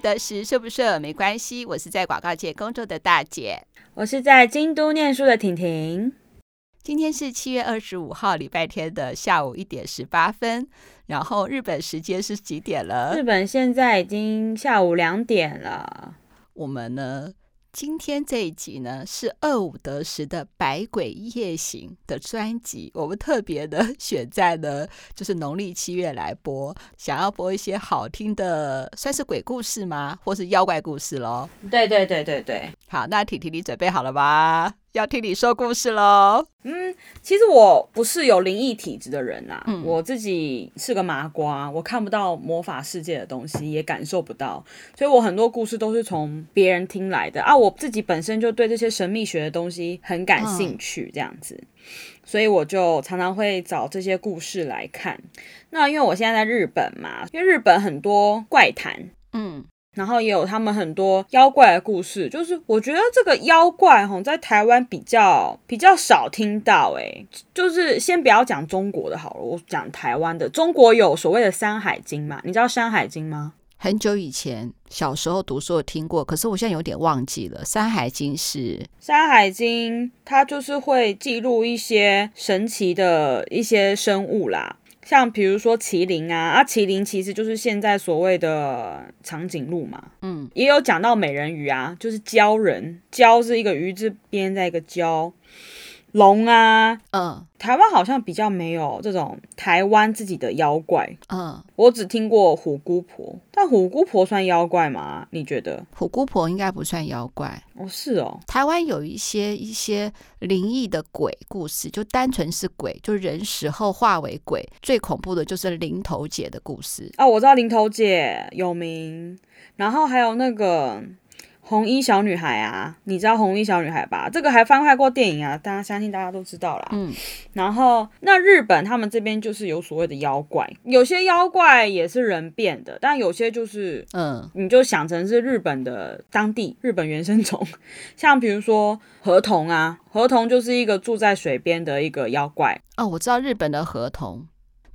得时睡不睡没关系，我是在广告界工作的大姐，我是在京都念书的婷婷。今天是七月二十五号礼拜天的下午一点十八分，然后日本时间是几点了？日本现在已经下午两点了。我们呢？今天这一集呢，是二五得十的《百鬼夜行》的专辑，我们特别的 选在呢就是农历七月来播，想要播一些好听的，算是鬼故事吗？或是妖怪故事喽？对对对对对，好，那婷婷你准备好了吗？要听你说故事喽。嗯，其实我不是有灵异体质的人啊，嗯，我自己是个麻瓜，我看不到魔法世界的东西，也感受不到，所以我很多故事都是从别人听来的啊。我自己本身就对这些神秘学的东西很感兴趣，这样子，嗯，所以我就常常会找这些故事来看。那因为我现在在日本嘛，因为日本很多怪谈，嗯。然后也有他们很多妖怪的故事，就是我觉得这个妖怪哈，在台湾比较比较少听到，诶，就是先不要讲中国的好了，我讲台湾的。中国有所谓的《山海经》嘛？你知道《山海经》吗？很久以前小时候读书有听过，可是我现在有点忘记了。《山海经》是《山海经》，它就是会记录一些神奇的一些生物啦。像比如说麒麟啊，啊，麒麟其实就是现在所谓的长颈鹿嘛，嗯，也有讲到美人鱼啊，就是鲛人，鲛是一个鱼字边在一个鮫。龙啊，嗯，台湾好像比较没有这种台湾自己的妖怪，嗯，我只听过虎姑婆，但虎姑婆算妖怪吗？你觉得？虎姑婆应该不算妖怪哦，是哦。台湾有一些一些灵异的鬼故事，就单纯是鬼，就人死后化为鬼，最恐怖的就是林头姐的故事哦，我知道林头姐有名，然后还有那个。红衣小女孩啊，你知道红衣小女孩吧？这个还翻拍过电影啊，大家相信大家都知道啦。嗯，然后那日本他们这边就是有所谓的妖怪，有些妖怪也是人变的，但有些就是嗯，你就想成是日本的当地日本原生种，像比如说河童啊，河童就是一个住在水边的一个妖怪。哦，我知道日本的河童，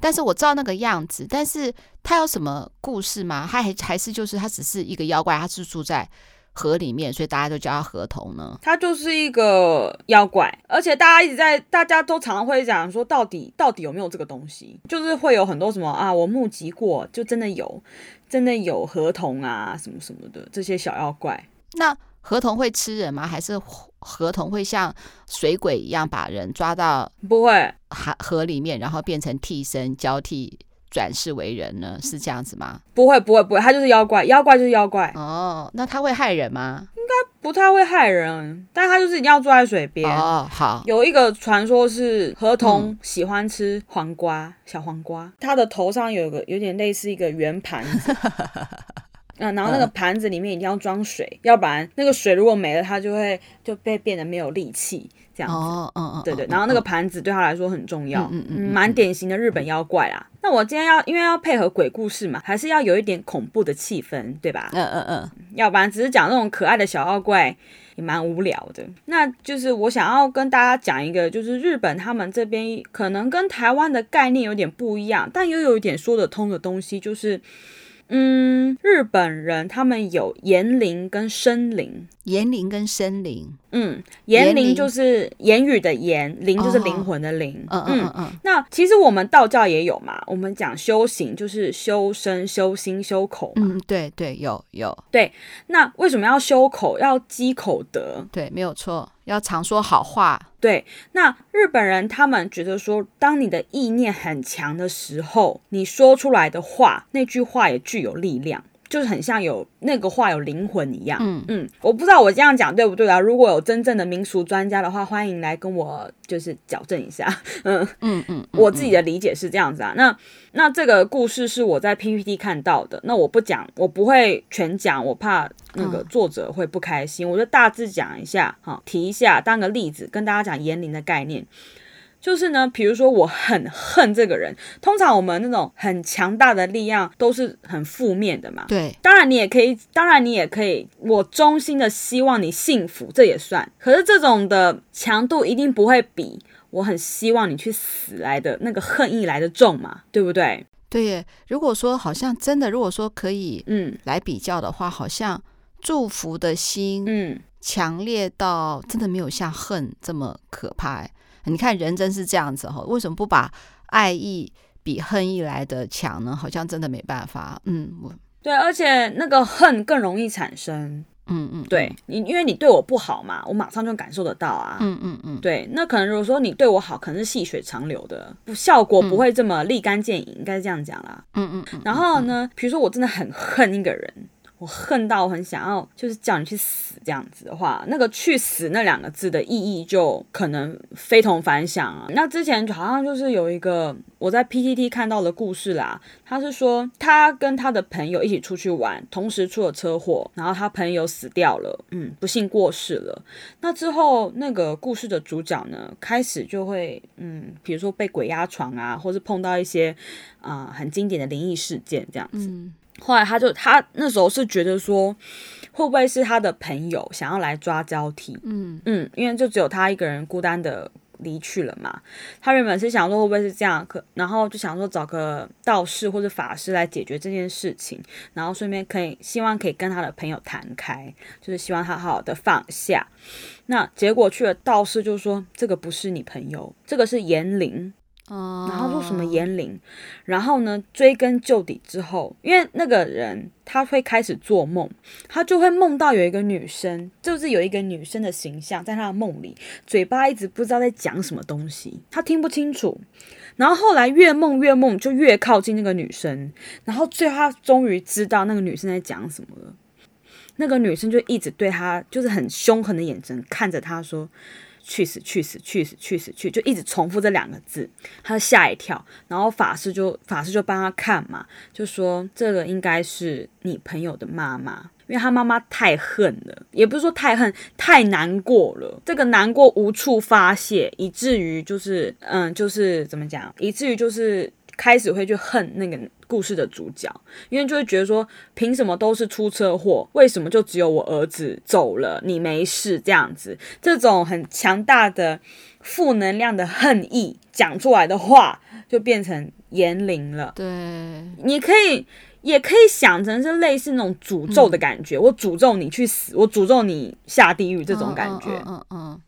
但是我知道那个样子，但是他有什么故事吗？他还还是就是他只是一个妖怪，他是住在。河里面，所以大家都叫它河童呢。它就是一个妖怪，而且大家一直在，大家都常常会讲说，到底到底有没有这个东西？就是会有很多什么啊，我目击过，就真的有，真的有河童啊，什么什么的这些小妖怪。那河童会吃人吗？还是河童会像水鬼一样把人抓到？不会，河河里面，然后变成替身交替。转世为人呢？是这样子吗？不会，不会，不会，他就是妖怪，妖怪就是妖怪。哦，那他会害人吗？应该不太会害人，但他就是一定要坐在水边。哦，好。有一个传说是河童喜欢吃黄瓜，嗯、小黄瓜，他的头上有个有点类似一个圆盘子。嗯，然后那个盘子里面一定要装水，嗯，要不然那个水如果没了，它就会就被变得没有力气，这样子。哦，嗯嗯，对对。然后那个盘子对他来说很重要，嗯嗯，蛮典型的日本妖怪啦。那我今天要因为要配合鬼故事嘛，还是要有一点恐怖的气氛，对吧？嗯嗯嗯，要不然只是讲那种可爱的小妖怪也蛮无聊的。那就是我想要跟大家讲一个，就是日本他们这边可能跟台湾的概念有点不一样，但又有一点说得通的东西，就是。嗯，日本人他们有言灵跟身灵，言灵跟身灵。嗯，言灵就是言语的言，灵就是灵魂的灵。嗯嗯嗯嗯。那其实我们道教也有嘛，我们讲修行就是修身、修心、修口嘛。嗯，对对，有有。对，那为什么要修口？要积口德。对，没有错。要常说好话。对，那日本人他们觉得说，当你的意念很强的时候，你说出来的话，那句话也具有力量。就是很像有那个话有灵魂一样，嗯嗯，我不知道我这样讲对不对啊？如果有真正的民俗专家的话，欢迎来跟我就是矫正一下，嗯嗯嗯，嗯，我自己的理解是这样子啊。那那这个故事是我在 PPT 看到的，那我不讲，我不会全讲，我怕那个作者会不开心，嗯、我就大致讲一下，哈，提一下当个例子，跟大家讲言灵的概念。就是呢，比如说我很恨这个人，通常我们那种很强大的力量都是很负面的嘛。对，当然你也可以，当然你也可以，我衷心的希望你幸福，这也算。可是这种的强度一定不会比我很希望你去死来的那个恨意来的重嘛，对不对？对耶，如果说好像真的，如果说可以，嗯，来比较的话，好像祝福的心，嗯，强烈到真的没有像恨这么可怕。你看人真是这样子哈，为什么不把爱意比恨意来的强呢？好像真的没办法。嗯，我对，而且那个恨更容易产生。嗯嗯，对你，因为你对我不好嘛，我马上就感受得到啊。嗯嗯嗯，对，那可能如果说你对我好，可能是细水长流的，不效果不会这么立竿见影，应该是这样讲啦。嗯嗯嗯。然后呢，比如说我真的很恨一个人。我恨到我很想要，就是叫你去死这样子的话，那个“去死”那两个字的意义就可能非同凡响啊。那之前好像就是有一个我在 PTT 看到的故事啦，他是说他跟他的朋友一起出去玩，同时出了车祸，然后他朋友死掉了，嗯，不幸过世了。那之后那个故事的主角呢，开始就会嗯，比如说被鬼压床啊，或是碰到一些啊、很经典的灵异事件这样子。后来他就他那时候是觉得说，会不会是他的朋友想要来抓交替？嗯嗯，因为就只有他一个人孤单的离去了嘛。他原本是想说会不会是这样，可然后就想说找个道士或者法师来解决这件事情，然后顺便可以希望可以跟他的朋友谈开，就是希望他好好的放下。那结果去了道士就说这个不是你朋友，这个是言灵。然后说什么言灵，然后呢，追根究底之后，因为那个人他会开始做梦，他就会梦到有一个女生，就是有一个女生的形象在他的梦里，嘴巴一直不知道在讲什么东西，他听不清楚。然后后来越梦越梦，就越靠近那个女生，然后最后他终于知道那个女生在讲什么了。那个女生就一直对他，就是很凶狠的眼神看着他说。去死！去死！去死！去死！去！就一直重复这两个字，他吓一跳，然后法师就法师就帮他看嘛，就说这个应该是你朋友的妈妈，因为他妈妈太恨了，也不是说太恨，太难过了，这个难过无处发泄，以至于就是嗯，就是怎么讲，以至于就是开始会去恨那个。故事的主角，因为就会觉得说，凭什么都是出车祸，为什么就只有我儿子走了，你没事这样子？这种很强大的负能量的恨意讲出来的话，就变成言灵了。对，你可以也可以想成是类似那种诅咒的感觉，嗯、我诅咒你去死，我诅咒你下地狱这种感觉。嗯嗯。嗯嗯嗯，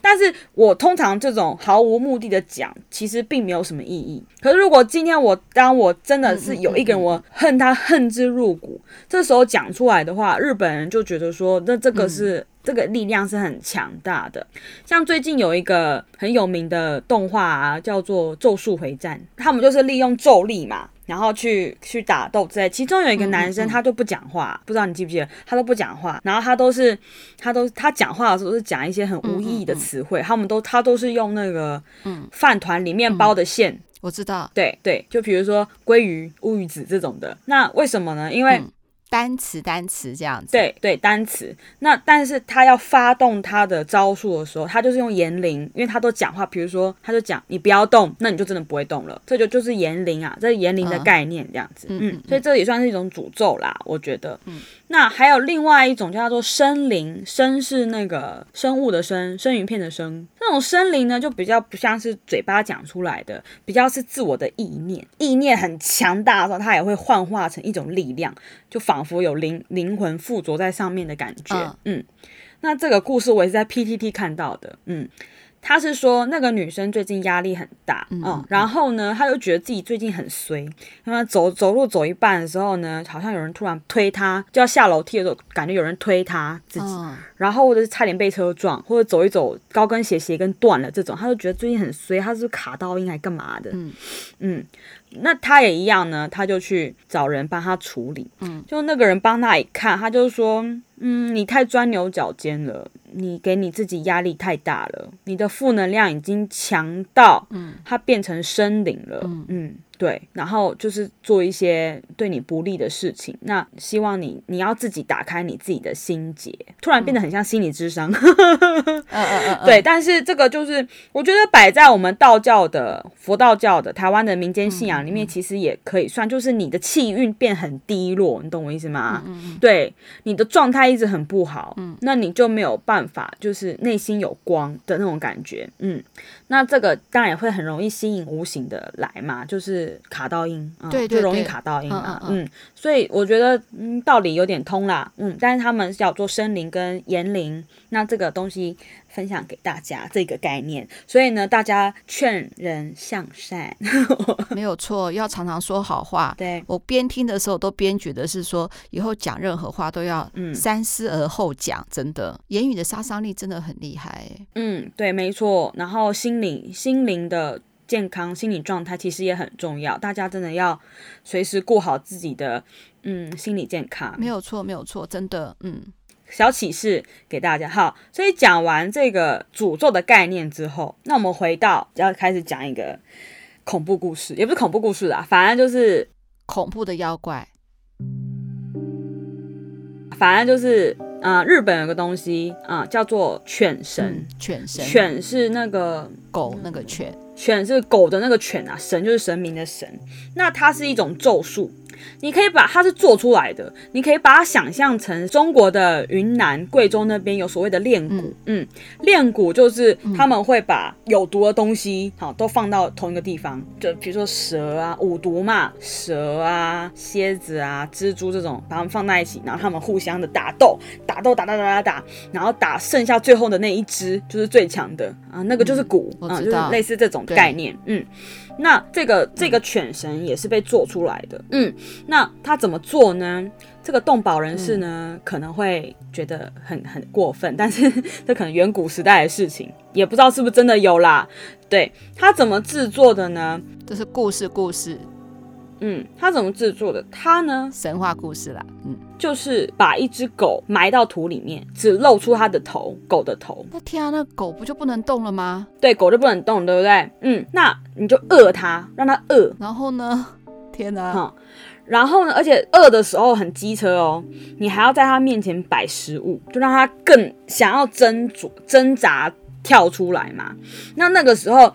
但是我通常这种毫无目的的讲，其实并没有什么意义。可是如果今天我当我真的是有一个人，我恨他恨之入骨，这时候讲出来的话，日本人就觉得说，那这个是这个力量是很强大的。像最近有一个很有名的动画啊，叫做《咒术回战》，他们就是利用咒力嘛。然后去去打斗之类，其中有一个男生，他都不讲话，不知道你记不记得，他都不讲话。然后他都是，他都他讲话的时候都是讲一些很无意义的词汇，他们都他都是用那个饭团里面包的馅，我知道，对对，就比如说鲑鱼、乌鱼子这种的。那为什么呢？因为、嗯单词单词这样子，对对，单词。那但是他要发动他的招数的时候，他就是用言灵，因为他都讲话。比如说，他就讲你不要动，那你就真的不会动了。这就就是言灵啊，这是言灵的概念这样子。嗯，嗯，所以这也算是一种诅咒啦，我觉得。嗯。那还有另外一种叫做生灵，生是那个生物的生，生鱼片的生。那种生灵呢，就比较不像是嘴巴讲出来的，比较是自我的意念，意念很强大的时候，它也会幻化成一种力量，就仿佛有灵灵魂附着在上面的感觉。嗯，嗯，那这个故事我也是在 PTT 看到的。嗯。他是说那个女生最近压力很大，嗯，嗯，然后呢，她就觉得自己最近很衰，因为走走路走一半的时候呢，好像有人突然推她，就要下楼梯的时候，感觉有人推她自己，嗯、然后或者是差点被车撞，或者走一走高跟鞋鞋跟断了这种，她就觉得最近很衰，她是不是卡到应该干嘛的？嗯。嗯，那他也一样呢，他就去找人帮他处理，嗯，就那个人帮他一看，他就说，嗯，你太钻牛角尖了。你给你自己压力太大了，你的负能量已经强到，嗯，它变成生灵了，嗯。嗯对，然后就是做一些对你不利的事情。那希望你你要自己打开你自己的心结，突然变得很像心理智商。嗯嗯嗯。对，但是这个就是我觉得摆在我们道教的佛道教的台湾的民间信仰里面，其实也可以算，就是你的气运变很低落，你懂我意思吗？嗯嗯。对，你的状态一直很不好，嗯，那你就没有办法，就是内心有光的那种感觉，嗯，那这个当然也会很容易吸引无形的来嘛，就是。卡到音，嗯、对，对，对，就容易卡到音嘛，嗯，嗯，嗯，嗯，所以我觉得嗯道理有点通啦，嗯，但是他们叫做生灵跟言灵，那这个东西分享给大家这个概念，所以呢，大家劝人向善，没有错，要常常说好话。对，我边听的时候都边觉得是说，以后讲任何话都要三思而后讲，嗯、真的，言语的杀伤力真的很厉害。嗯，对，没错，然后心理心灵的。健康心理状态其实也很重要，大家真的要随时顾好自己的嗯心理健康。没有错，没有错，真的嗯。小启示给大家，好，所以讲完这个诅咒的概念之后，那我们回到要开始讲一个恐怖故事，也不是恐怖故事啦，反正就是恐怖的妖怪，反正就是。啊、呃，日本有个东西啊、呃，叫做犬神。嗯、犬神，犬是那个狗那个犬，犬是狗的那个犬啊，神就是神明的神。那它是一种咒术。你可以把它是做出来的，你可以把它想象成中国的云南、贵州那边有所谓的炼蛊，嗯，炼蛊就是他们会把有毒的东西，好，都放到同一个地方，就比如说蛇啊，五毒嘛，蛇啊、蝎子啊、蜘蛛这种，把它们放在一起，然后他们互相的打斗，打斗打打打打打，然后打剩下最后的那一只就是最强的啊，那个就是蛊啊，就是类似这种概念，嗯。那这个这个犬神也是被做出来的，嗯，那他怎么做呢？这个动保人士呢、嗯、可能会觉得很很过分，但是这可能远古时代的事情，也不知道是不是真的有啦。对，他怎么制作的呢？这是故事故事。嗯，他怎么制作的？他呢？神话故事啦。嗯，就是把一只狗埋到土里面，只露出它的头，狗的头。那天啊，那狗不就不能动了吗？对，狗就不能动，对不对？嗯，那你就饿它，让它饿。然后呢？天哪！哈、嗯，然后呢？而且饿的时候很机车哦，你还要在它面前摆食物，就让它更想要挣扎、挣扎跳出来嘛。那那个时候。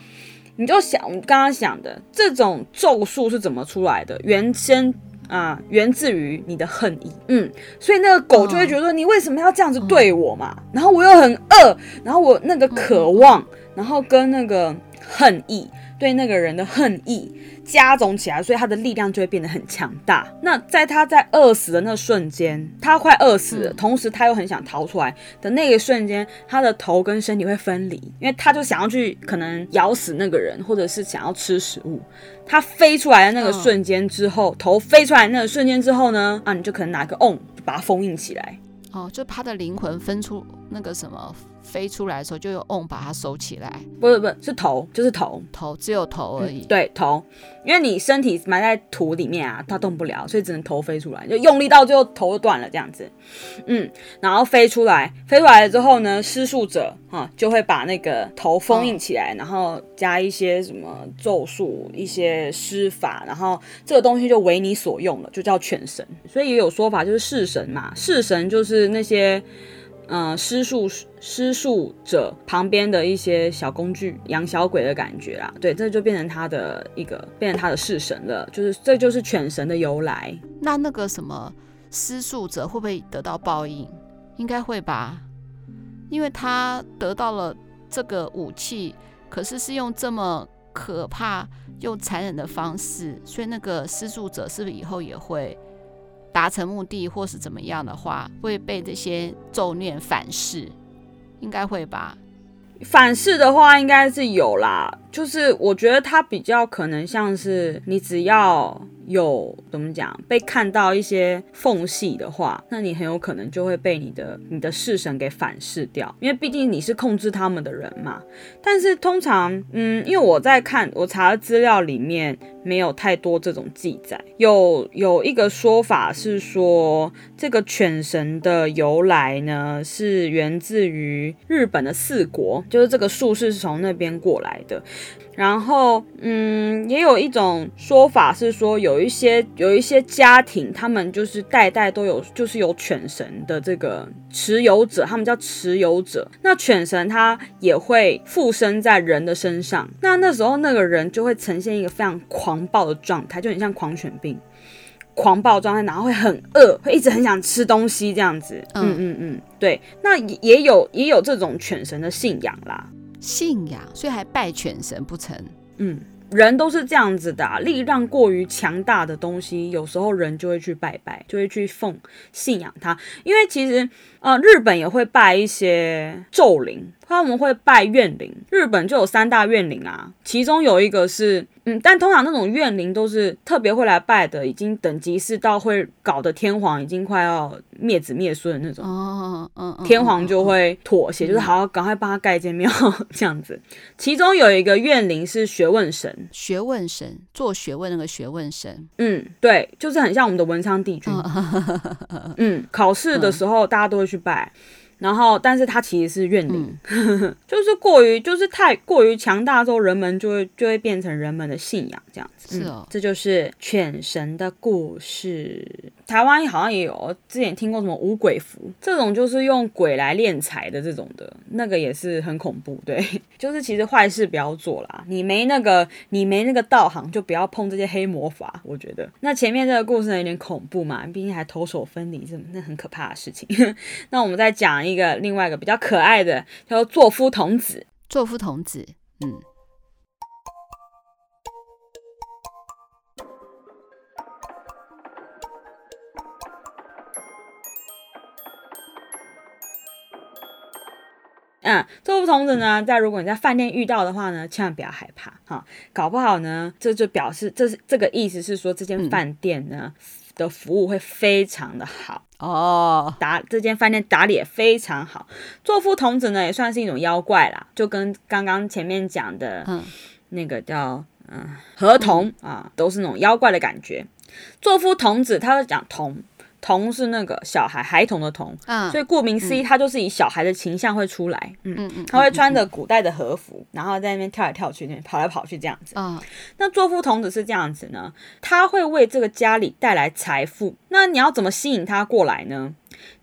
你就想我们刚刚想的这种咒术是怎么出来的？原先啊、呃，源自于你的恨意，嗯，所以那个狗就会觉得你为什么要这样子对我嘛？嗯、然后我又很饿，然后我那个渴望，然后跟那个恨意对那个人的恨意。加总起来，所以他的力量就会变得很强大。那在他在饿死的那瞬间，他快饿死了，嗯，同时他又很想逃出来的那个瞬间，他的头跟身体会分离，因为他就想要去可能咬死那个人，或者是想要吃食物。他飞出来的那个瞬间之后，哦，头飞出来的那个瞬间之后呢，啊，你就可能拿个瓮把它封印起来。哦，就他的灵魂分出那个什么。飞出来的时候就用瓮把它收起来，不是不是是头，就是头头只有头而已。嗯、对头，因为你身体埋在土里面啊，它动不了，所以只能头飞出来，就用力到最后头就断了这样子。嗯，然后飞出来，飞出来了之后呢，施术者哈就会把那个头封印起来，哦、然后加一些什么咒术、一些施法，然后这个东西就为你所用了，就叫犬神。所以也有说法就是式神嘛，式神就是那些。嗯，施术施术者旁边的一些小工具，养小鬼的感觉啦，对，这就变成他的一个，变成他的式神了，就是这就是犬神的由来。那那个什么施术者会不会得到报应？应该会吧，因为他得到了这个武器，可是是用这么可怕、又残忍的方式，所以那个施术者是不是以后也会？达成目的或是怎么样的话，会被这些咒念反噬，应该会吧？反噬的话，应该是有啦。就是我觉得它比较可能像是你只要。有怎么讲？被看到一些缝隙的话，那你很有可能就会被你的你的式神给反噬掉，因为毕竟你是控制他们的人嘛。但是通常，嗯，因为我在看我查的资料里面没有太多这种记载。有有一个说法是说，这个犬神的由来呢，是源自于日本的四国，就是这个术士是从那边过来的。然后，嗯，也有一种说法是说，有一些有一些家庭，他们就是代代都有，就是有犬神的这个持有者，他们叫持有者。那犬神他也会附身在人的身上，那那时候那个人就会呈现一个非常狂暴的状态，就很像狂犬病，狂暴状态，然后会很饿，会一直很想吃东西这样子。嗯嗯嗯，对，那也也有也有这种犬神的信仰啦。信仰，所以还拜犬神不成？嗯，人都是这样子的，力量过于强大的东西，有时候人就会去拜拜，就会去奉信仰它。因为其实，呃，日本也会拜一些咒灵。他们会拜怨灵，日本就有三大怨灵啊，其中有一个是，嗯，但通常那种怨灵都是特别会来拜的，已经等级是到会搞得天皇已经快要灭子灭孙的那种，哦，嗯，天皇就会妥协，就是好好赶快帮他盖一间庙这样子。其中有一个怨灵是学问神，学问神做学问那个学问神，嗯，对，就是很像我们的文昌帝君，嗯，考试的时候大家都会去拜。然后，但是它其实是怨灵，嗯、就是过于，就是太过于强大之后，人们就会就会变成人们的信仰这样子。是哦、嗯，这就是犬神的故事。台湾好像也有，之前听过什么五鬼符，这种就是用鬼来敛财的这种的，那个也是很恐怖。对，就是其实坏事不要做啦，你没那个你没那个道行，就不要碰这些黑魔法。我觉得那前面这个故事有点恐怖嘛，毕竟还投手分离，这那很可怕的事情。那我们再讲。一个另外一个比较可爱的叫做作夫童子，作夫童子，嗯，嗯，作夫童子呢，在如果你在饭店遇到的话呢，千万不要害怕哈，搞不好呢，这就表示这是这个意思是说，这间饭店呢、嗯、的服务会非常的好。哦，打这间饭店打理也非常好。作夫童子呢，也算是一种妖怪啦，就跟刚刚前面讲的，嗯，那个叫嗯河童啊，都是那种妖怪的感觉。作夫童子，他要讲童。童是那个小孩孩童的童，嗯，所以顾名思义，他就是以小孩的形象会出来，嗯嗯，他会穿着古代的和服，然后在那边跳来跳去，那边跑来跑去这样子。啊，那座敷童子是这样子呢，他会为这个家里带来财富。那你要怎么吸引他过来呢？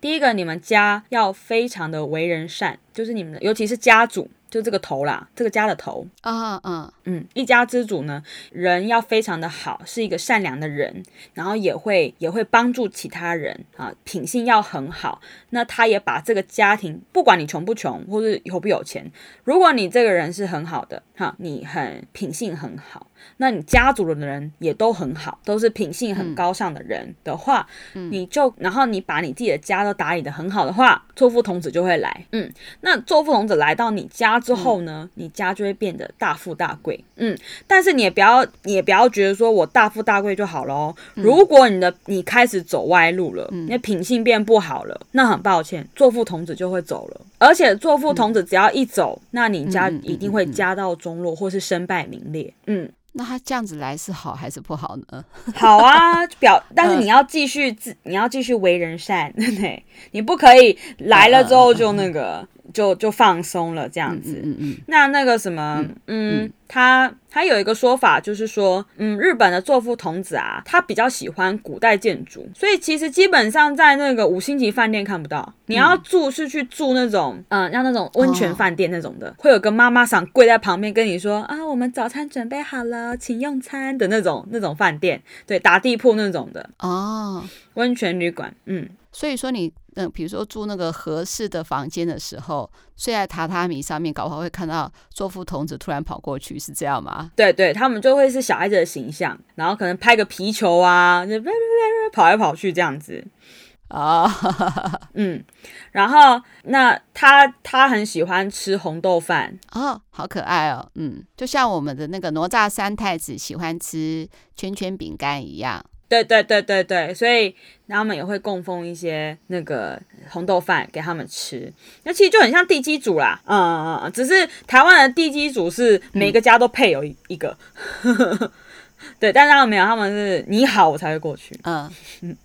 第一个，你们家要非常的为人善，就是你们的，尤其是家主。就这个头啦，这个家的头啊，啊嗯，一家之主呢，人要非常的好，是一个善良的人，然后也会也会帮助其他人啊，品性要很好。那他也把这个家庭，不管你穷不穷，或是有不有钱，如果你这个人是很好的，哈，你很品性很好。那你家族的人也都很好，都是品性很高尚的人的话，嗯、你就然后你把你自己的家都打理得很好的话，作父童子就会来。嗯，那作父童子来到你家之后呢，嗯、你家就会变得大富大贵。嗯，但是你也不要，你也不要觉得说我大富大贵就好咯。如果你的你开始走歪路了，嗯、你的品性变不好了，那很抱歉，作父童子就会走了。而且作父童子只要一走，嗯、那你家一定会家道中落，或是身败名裂。嗯。那他这样子来是好还是不好呢？好啊，表，但是你要继续自，你要继续为人善，对，你不可以来了之后就那个。就就放松了这样子，嗯嗯，嗯。那那个什么，嗯，嗯他他有一个说法，就是说，嗯，日本的作父童子啊，他比较喜欢古代建筑，所以其实基本上在那个五星级饭店看不到，你要住是去住那种，嗯，像那种温泉饭店那种的，哦、会有个妈妈桑跪在旁边跟你说啊，我们早餐准备好了，请用餐的那种那种饭店，对，打地铺那种的哦，温泉旅馆，嗯。所以说你嗯，比如说住那个合适的房间的时候，睡在榻榻米上面，搞不好会看到座敷童子突然跑过去，是这样吗？对对，他们就会是小孩子的形象，然后可能拍个皮球啊，就跑来跑去这样子啊，哦、嗯，然后那他他很喜欢吃红豆饭哦，好可爱哦，嗯，就像我们的那个哪吒三太子喜欢吃圈圈饼干一样。对对对对对，所以他们也会供奉一些那个红豆饭给他们吃，那其实就很像地基主啦，嗯嗯嗯，只是台湾的地基主是每个家都配有一一个，嗯、对，但是他们没有，他们是你好我才会过去，嗯。嗯。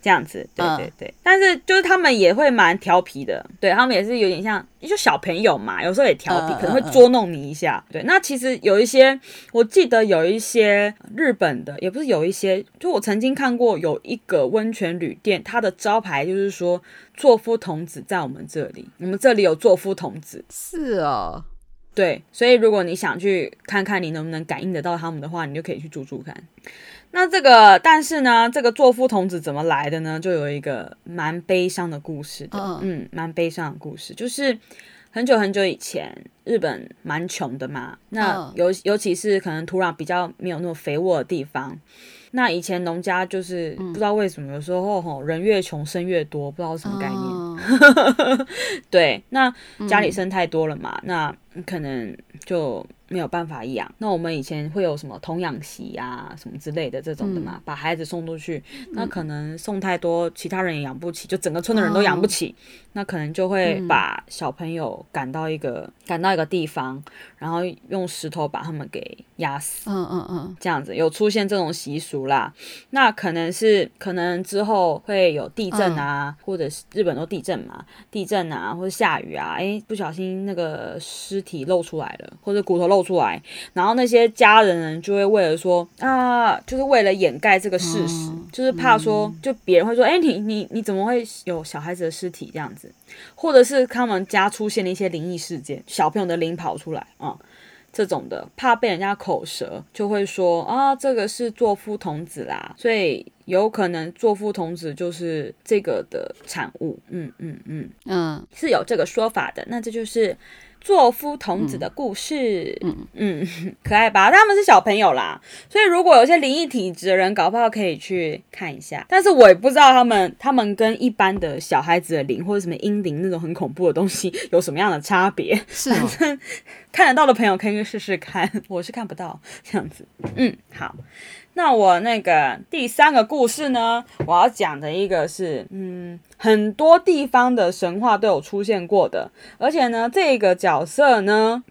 这样子，对对对，嗯、但是就是他们也会蛮调皮的，对他们也是有点像，就小朋友嘛，有时候也调皮，可能会捉弄你一下。嗯、对，那其实有一些，我记得有一些日本的，也不是有一些，就我曾经看过有一个温泉旅店，它的招牌就是说作夫童子在我们这里，我们这里有作夫童子。是哦，对，所以如果你想去看看你能不能感应得到他们的话，你就可以去住住看。那这个，但是呢，这个座敷童子怎么来的呢？就有一个蛮悲伤的故事的，嗯，蛮悲伤的故事，就是，很久很久以前，日本蛮穷的嘛，那尤尤其是可能土壤比较没有那么肥沃的地方。那以前农家就是不知道为什么，有时候吼人越穷生越多，不知道什么概念。哦、对，那家里生太多了嘛，嗯、那可能就。没有办法养，那我们以前会有什么童养媳啊，什么之类的这种的嘛，嗯、把孩子送出去，那可能送太多，其他人也养不起，就整个村的人都养不起，哦、那可能就会把小朋友赶到一个赶、嗯、到一个地方，然后用石头把他们给压死，嗯嗯嗯，这样子有出现这种习俗啦，那可能是可能之后会有地震啊，嗯、或者是日本都地震嘛，地震啊或者下雨啊，哎不小心那个尸体露出来了，或者骨头露。出来，然后那些家人呢，就会为了说啊，就是为了掩盖这个事实，嗯、就是怕说，就别人会说，哎，你你你怎么会有小孩子的尸体？这样子，或者是他们家出现了一些灵异事件，小朋友的灵跑出来啊、嗯，这种的，怕被人家口舌，就会说啊，这个是做夫童子啦，所以有可能座敷童子就是这个的产物，嗯嗯嗯嗯，是有这个说法的，那这就是。座敷童子的故事，嗯嗯，嗯，可爱吧？他们是小朋友啦，所以如果有些灵异体质的人，搞不好可以去看一下。但是我也不知道他们，他们跟一般的小孩子的灵或者什么阴灵那种很恐怖的东西有什么样的差别？是、哦，反 正看得到的朋友可以去试试看，我是看不到这样子。嗯，好。那我那个第三个故事呢，我要讲的一个是，嗯，很多地方的神话都有出现过的，而且呢，这个角色呢，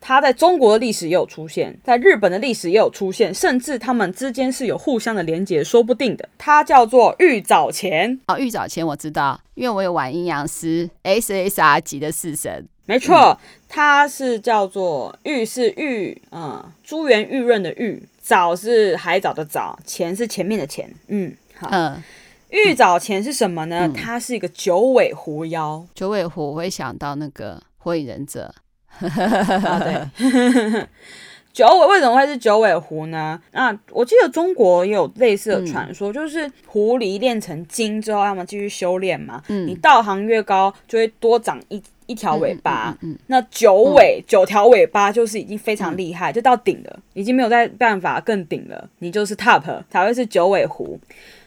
它在中国的历史也有出现，在日本的历史也有出现，甚至他们之间是有互相的连结，说不定的。它叫做玉藻前。哦，玉藻前我知道，因为我有玩阴阳师 SSR 级的式神，没错，它是叫做玉是玉，嗯，珠圆玉润的玉。藻是海藻的藻，钱是前面的钱，嗯，好，嗯，玉藻前是什么呢？嗯、它是一个九尾狐妖，九尾狐我会想到那个火影忍者，啊、对，九尾为什么会是九尾狐呢？那我记得中国也有类似的传说，嗯、就是狐狸练成精之后，他们继续修炼嘛，嗯，你道行越高，就会多长一。一条尾巴，嗯嗯嗯、那九尾、嗯、九条尾巴就是已经非常厉害，嗯、就到顶了，已经没有再办法更顶了，你就是 top 才会是九尾狐。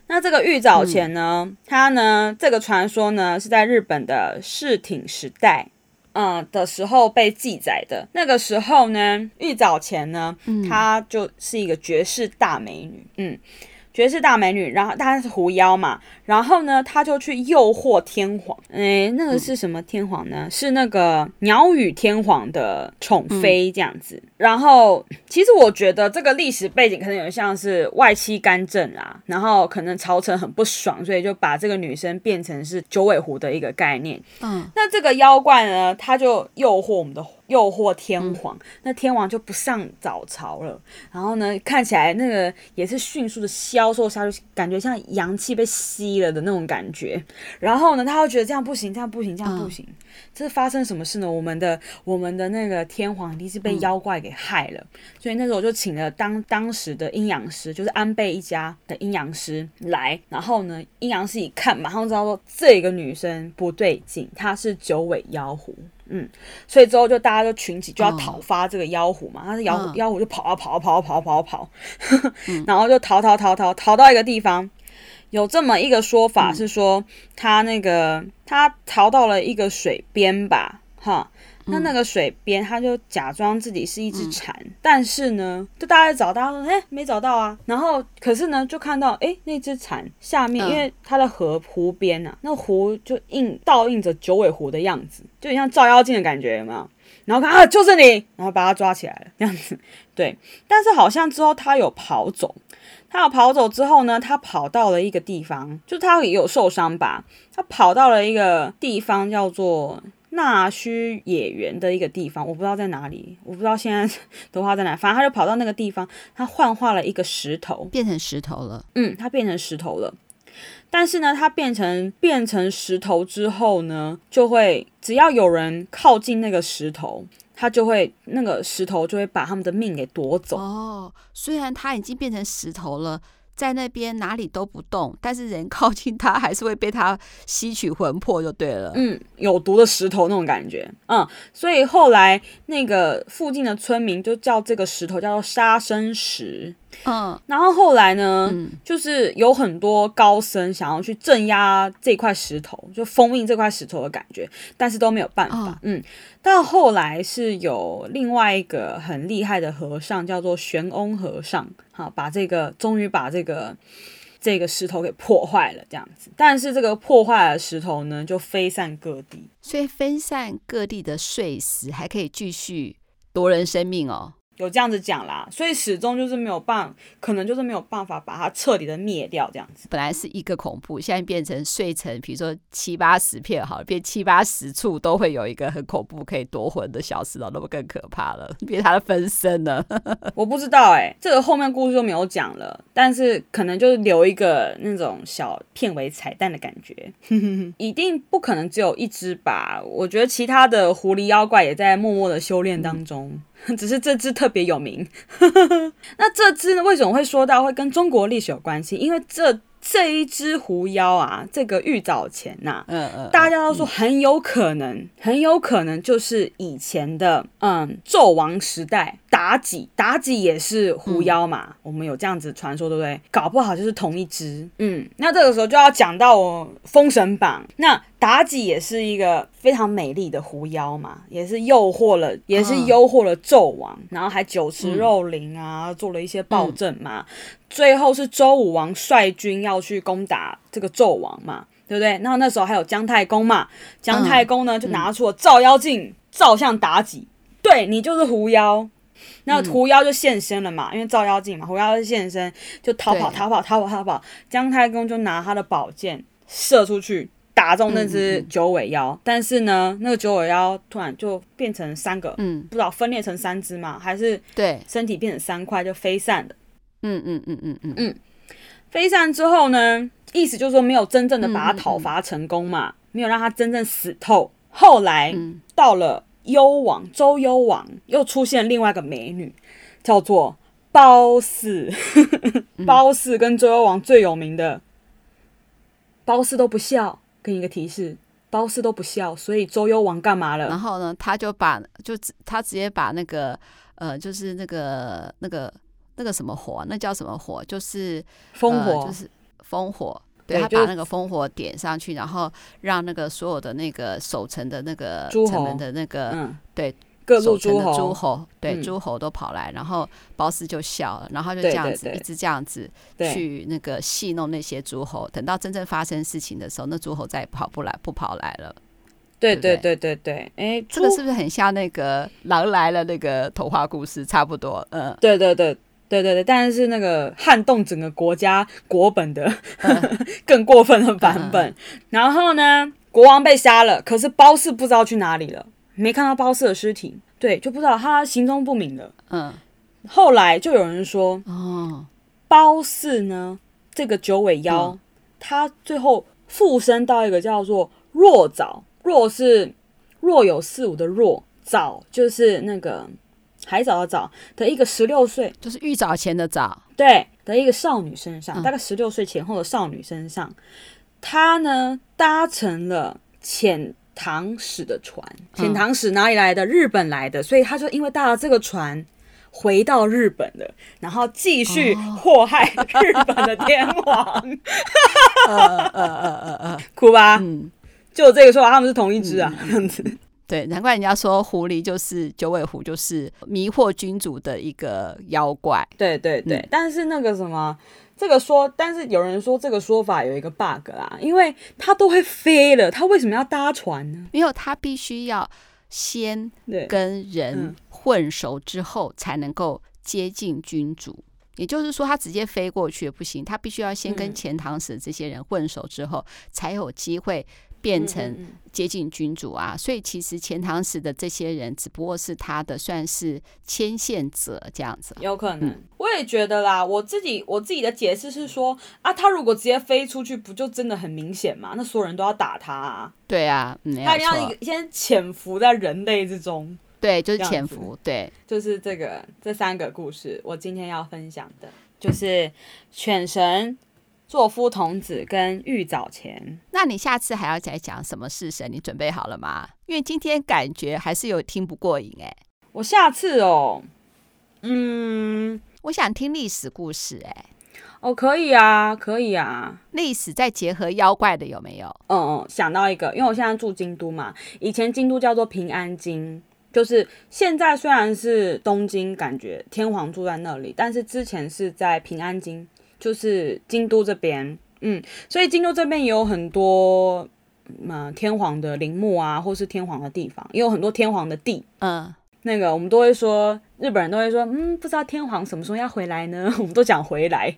那这个玉藻前呢，嗯、它呢这个传说呢是在日本的室町时代，嗯的时候被记载的。那个时候呢，玉藻前呢，她就是一个绝世大美女，嗯。绝世大美女，然后她是狐妖嘛，然后呢，她就去诱惑天皇。哎，那个是什么天皇呢？嗯、是那个鸟羽天皇的宠妃这样子。嗯、然后，其实我觉得这个历史背景可能有点像是外戚干政啊，然后可能朝臣很不爽，所以就把这个女生变成是九尾狐的一个概念。嗯，那这个妖怪呢，他就诱惑我们的。诱惑天皇，嗯、那天皇就不上早朝了。然后呢，看起来那个也是迅速的消瘦下去，感觉像阳气被吸了的那种感觉。然后呢，他又觉得这样不行，这样不行，这样不行。嗯、这是发生什么事呢？我们的我们的那个天皇一定是被妖怪给害了。嗯、所以那时候就请了当当时的阴阳师，就是安倍一家的阴阳师来。然后呢，阴阳师一看，马上知道说这个女生不对劲，她是九尾妖狐。嗯，所以之后就大家就群起就要讨伐这个妖狐嘛，他是妖狐，妖狐就跑啊跑啊跑啊跑啊跑啊跑，然后就逃逃逃逃逃到一个地方，有这么一个说法是说他那个他逃到了一个水边吧，哈。那那个水边，他就假装自己是一只蝉，嗯、但是呢，就大家找，大家说，哎，没找到啊。然后，可是呢，就看到，哎，那只蝉下面，嗯、因为它的河湖边呐、啊，那湖就映倒映着九尾狐的样子，就像照妖镜的感觉，有没有？然后看啊，就是你，然后把他抓起来了，这样子。对，但是好像之后他有跑走，他有跑走之后呢，他跑到了一个地方，就他也有受伤吧，他跑到了一个地方叫做。那须野原的一个地方，我不知道在哪里，我不知道现在 的话在哪，反正他就跑到那个地方，他幻化了一个石头，变成石头了。嗯，他变成石头了。但是呢，他变成变成石头之后呢，就会只要有人靠近那个石头，他就会那个石头就会把他们的命给夺走。哦，虽然他已经变成石头了。在那边哪里都不动，但是人 靠近它还是会被它吸取魂魄，就对了。嗯，有毒的石头那种感觉。嗯，所以后来那个附近的村民就叫这个石头叫做杀生石。嗯，然后后来呢，嗯、就是有很多高僧想要去镇压这块石头，就封印这块石头的感觉，但是都没有办法。哦、嗯，到后来是有另外一个很厉害的和尚，叫做玄翁和尚，好，把这个终于把这个这个石头给破坏了，这样子。但是这个破坏的石头呢，就飞散各地，所以分散各地的碎石还可以继续夺人生命哦。有这样子讲啦，所以始终就是没有办，可能就是没有办法把它彻底的灭掉这样子。本来是一个恐怖，现在变成碎成，比如说七八十片好了，变七八十处都会有一个很恐怖可以夺魂的小石头，那么更可怕了，变它的分身了。我不知道哎、欸，这个后面故事就没有讲了，但是可能就是留一个那种小片尾彩蛋的感觉。一定不可能只有一只吧？我觉得其他的狐狸妖怪也在默默的修炼当中。嗯 只是这只特别有名，那这只呢，为什么会说到会跟中国历史有关系？因为这这一只狐妖啊，这个玉藻前呐，嗯嗯，大家都说很有可能，很有可能就是以前的嗯纣王时代妲己，妲己也是狐妖嘛，我们有这样子传说，对不对？搞不好就是同一只，嗯，那这个时候就要讲到《封神榜》那。妲己也是一个非常美丽的狐妖嘛，也是诱惑了，也是诱惑了纣王，嗯、然后还酒池肉林啊，嗯、做了一些暴政嘛。嗯、最后是周武王率军要去攻打这个纣王嘛，对不对？然后那时候还有姜太公嘛，姜太公呢、嗯、就拿出了照妖镜照向妲己，对，你就是狐妖，那狐妖就现身了嘛，因为照妖镜嘛，狐妖就现身就逃跑逃跑逃跑逃跑，姜太公就拿他的宝剑射出去。打中那只九尾妖，嗯嗯、但是呢，那个九尾妖突然就变成三个，嗯，不知道分裂成三只嘛，还是对。身体变成三块就飞散了，嗯嗯嗯嗯嗯嗯，飞散之后呢，意思就是说没有真正的把他讨伐成功嘛，嗯嗯嗯、没有让他真正死透。后来到了幽王周幽王，又出现另外一个美女，叫做褒姒，褒姒跟周幽王最有名的，褒姒都不笑。给你一个提示，褒姒都不笑，所以周幽王干嘛了？然后呢，他就把就他直接把那个呃，就是那个那个那个什么火，那叫什么火？就是烽火，呃、就是烽火。对，他把那个烽火点上去，然后让那个所有的那个守城的那个城门的那个、嗯、对。各路诸侯，诸侯对诸侯都跑来，然后褒姒就笑了，然后就这样子一直这样子去那个戏弄那些诸侯。等到真正发生事情的时候，那诸侯再也跑不来，不跑来了。对对对对对，哎，这个是不是很像那个狼来了那个童话故事？差不多，嗯，对对对对对对，但是那个撼动整个国家国本的 更过分的版本。然后呢，国王被杀了，可是褒姒不知道去哪里了。没看到褒姒的尸体，对，就不知道他行踪不明了。嗯，后来就有人说，哦，褒姒呢，这个九尾妖，嗯、他最后附身到一个叫做若藻，若是若有似无的若，藻就是那个海藻的藻的一个十六岁，就是玉藻前的藻，对，的一个少女身上，嗯、大概十六岁前后的少女身上，她呢搭乘了潜。唐使的船，遣唐使哪里来的？嗯、日本来的，所以她就因为搭了这个船回到日本了，然后继续祸害日本的天皇。哭吧，嗯，就这个说法，他们是同一只啊，这样子。对，难怪人家说狐狸就是九尾狐，就是迷惑君主的一个妖怪。对对对，嗯、但是那个什么。这个说，但是有人说这个说法有一个 bug 啦，因为它都会飞了，它为什么要搭船呢？没有，它必须要先跟人混熟之后才能够接近君主。嗯、也就是说，他直接飞过去也不行，他必须要先跟钱塘使这些人混熟之后，才有机会。变成接近君主啊，所以其实钱塘使的这些人只不过是他的算是牵线者这样子，有可能。我也觉得啦，我自己我自己的解释是说啊，他如果直接飞出去，不就真的很明显吗？那所有人都要打他啊。对啊，他一定要先潜伏在人类之中。对，就是潜伏。对，就是这个这三个故事，我今天要分享的。就是犬神、座敷童子跟玉藻前。那你下次还要再讲什么式神？你准备好了吗？因为今天感觉还是有听不过瘾哎。我下次哦，嗯，我想听历史故事哎。哦，可以啊，可以啊。历史再结合妖怪的有没有？嗯嗯，想到一个，因为我现在住京都嘛，以前京都叫做平安京，就是现在虽然是东京，感觉天皇住在那里，但是之前是在平安京，就是京都这边。嗯，所以京都这边也有很多嘛、嗯、天皇的陵墓啊，或是天皇的地方，也有很多天皇的地。嗯。那个我们都会说，日本人都会说，嗯，不知道天皇什么时候要回来呢？我们都讲回来，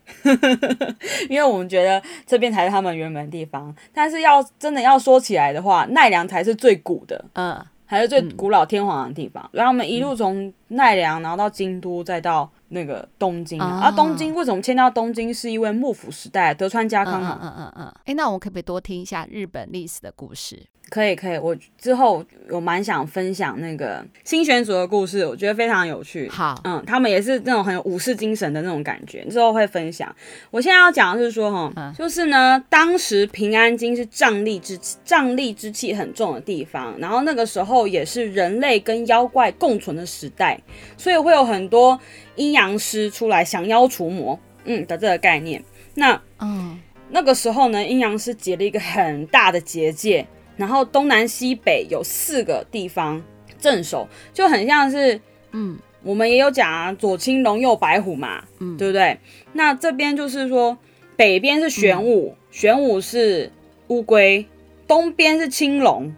因为我们觉得这边才是他们原本的地方。但是要真的要说起来的话，奈良才是最古的，嗯，还是最古老天皇的地方。然后我们一路从奈良，然后到京都，再到那个东京。啊，东京为什么迁到东京？是因为幕府时代德川家康。嗯嗯嗯嗯。哎，那我们可不可以多听一下日本历史的故事？可以可以，我之后我蛮想分享那个新选组的故事，我觉得非常有趣。好，嗯，他们也是那种很有武士精神的那种感觉，之后会分享。我现在要讲的是说，哈、嗯，就是呢，当时平安京是瘴疠之瘴疠之气很重的地方，然后那个时候也是人类跟妖怪共存的时代，所以会有很多阴阳师出来降妖除魔，嗯的这个概念。那，嗯，那个时候呢，阴阳师结了一个很大的结界。然后东南西北有四个地方镇守，就很像是，嗯，我们也有讲啊，左青龙右白虎嘛，嗯，对不对？那这边就是说，北边是玄武，嗯、玄武是乌龟，东边是青龙，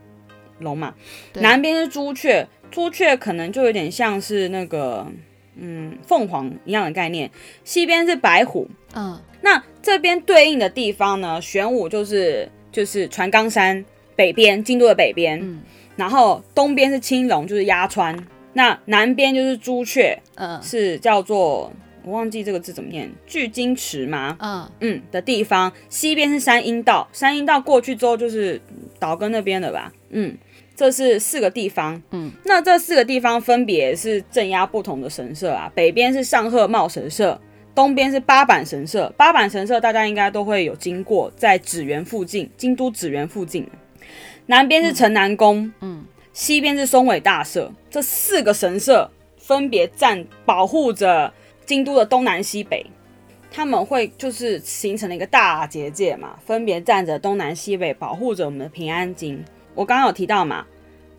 龙嘛，南边是朱雀，朱雀可能就有点像是那个，嗯，凤凰一样的概念，西边是白虎，嗯，那这边对应的地方呢，玄武就是就是船冈山。北边京都的北边，嗯、然后东边是青龙，就是鸭川。那南边就是朱雀，嗯，是叫做我忘记这个字怎么念，聚金池吗？嗯嗯的地方。西边是山阴道，山阴道过去之后就是岛根那边的吧？嗯，这是四个地方。嗯，那这四个地方分别是镇压不同的神社啊。北边是上贺茂神社，东边是八坂神社。八坂神社大家应该都会有经过，在祇园附近，京都祇园附近。南边是城南宫，嗯，嗯，西边是松尾大社，这四个神社分别站保护着京都的东南西北，他们会就是形成了一个大结界嘛，分别站着东南西北，保护着我们的平安京。我刚刚有提到嘛，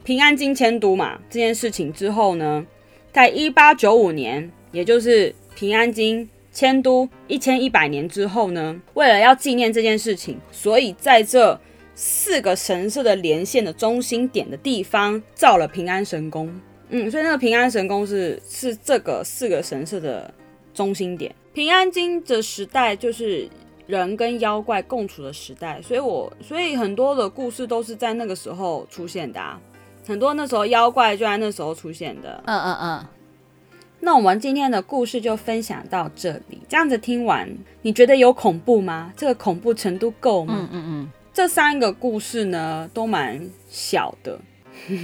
平安京迁都嘛这件事情之后呢，在一八九五年，也就是平安京迁都一千一百年之后呢，为了要纪念这件事情，所以在这。四个神社的连线的中心点的地方造了平安神宫，嗯，所以那个平安神宫是是这个四个神社的中心点。平安京的时代就是人跟妖怪共处的时代，所以我所以很多的故事都是在那个时候出现的啊，很多那时候妖怪就在那时候出现的。嗯嗯嗯。那我们今天的故事就分享到这里，这样子听完，你觉得有恐怖吗？这个恐怖程度够吗？嗯嗯嗯。这三个故事呢，都蛮小的，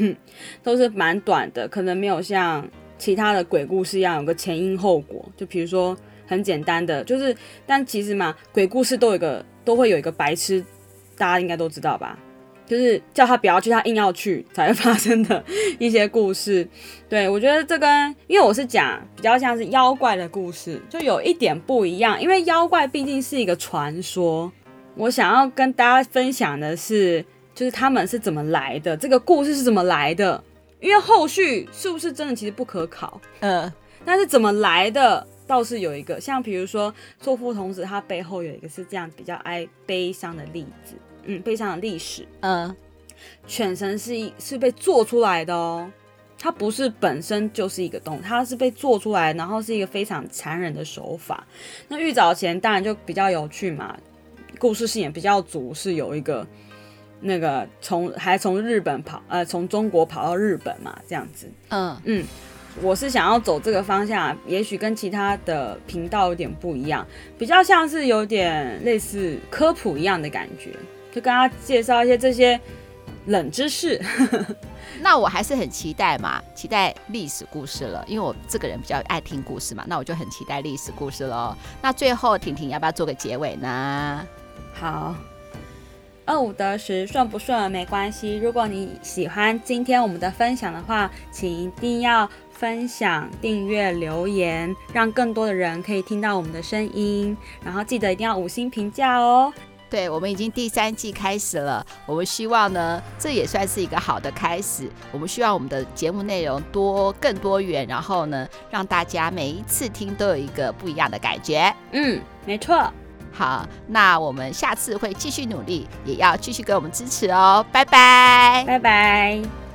都是蛮短的，可能没有像其他的鬼故事一样有个前因后果。就比如说很简单的，就是，但其实嘛，鬼故事都有一个，都会有一个白痴，大家应该都知道吧？就是叫他不要去，他硬要去才会发生的一些故事。对，我觉得这跟，因为我是讲比较像是妖怪的故事，就有一点不一样，因为妖怪毕竟是一个传说。我想要跟大家分享的是，就是他们是怎么来的，这个故事是怎么来的。因为后续是不是真的其实不可考，嗯，但是怎么来的倒是有一个，像比如说做父童子，他背后有一个是这样比较哀悲伤的例子，嗯，悲伤的历史，嗯，犬神是一是被做出来的哦，它不是本身就是一个东西，它是被做出来，然后是一个非常残忍的手法。那玉藻前当然就比较有趣嘛。故事性也比较足，是有一个那个从还从日本跑，呃，从中国跑到日本嘛，这样子。嗯嗯，我是想要走这个方向，也许跟其他的频道有点不一样，比较像是有点类似科普一样的感觉，就跟大家介绍一些这些冷知识。那我还是很期待嘛，期待历史故事了，因为我这个人比较爱听故事嘛，那我就很期待历史故事喽。那最后婷婷要不要做个结尾呢？好，二五得十，顺不顺没关系。如果你喜欢今天我们的分享的话，请一定要分享、订阅、留言，让更多的人可以听到我们的声音。然后记得一定要五星评价哦。对，我们已经第三季开始了，我们希望呢，这也算是一个好的开始。我们希望我们的节目内容多更多元，然后呢，让大家每一次听都有一个不一样的感觉。嗯，没错。好，那我们下次会继续努力，也要继续给我们支持哦。拜拜，拜拜。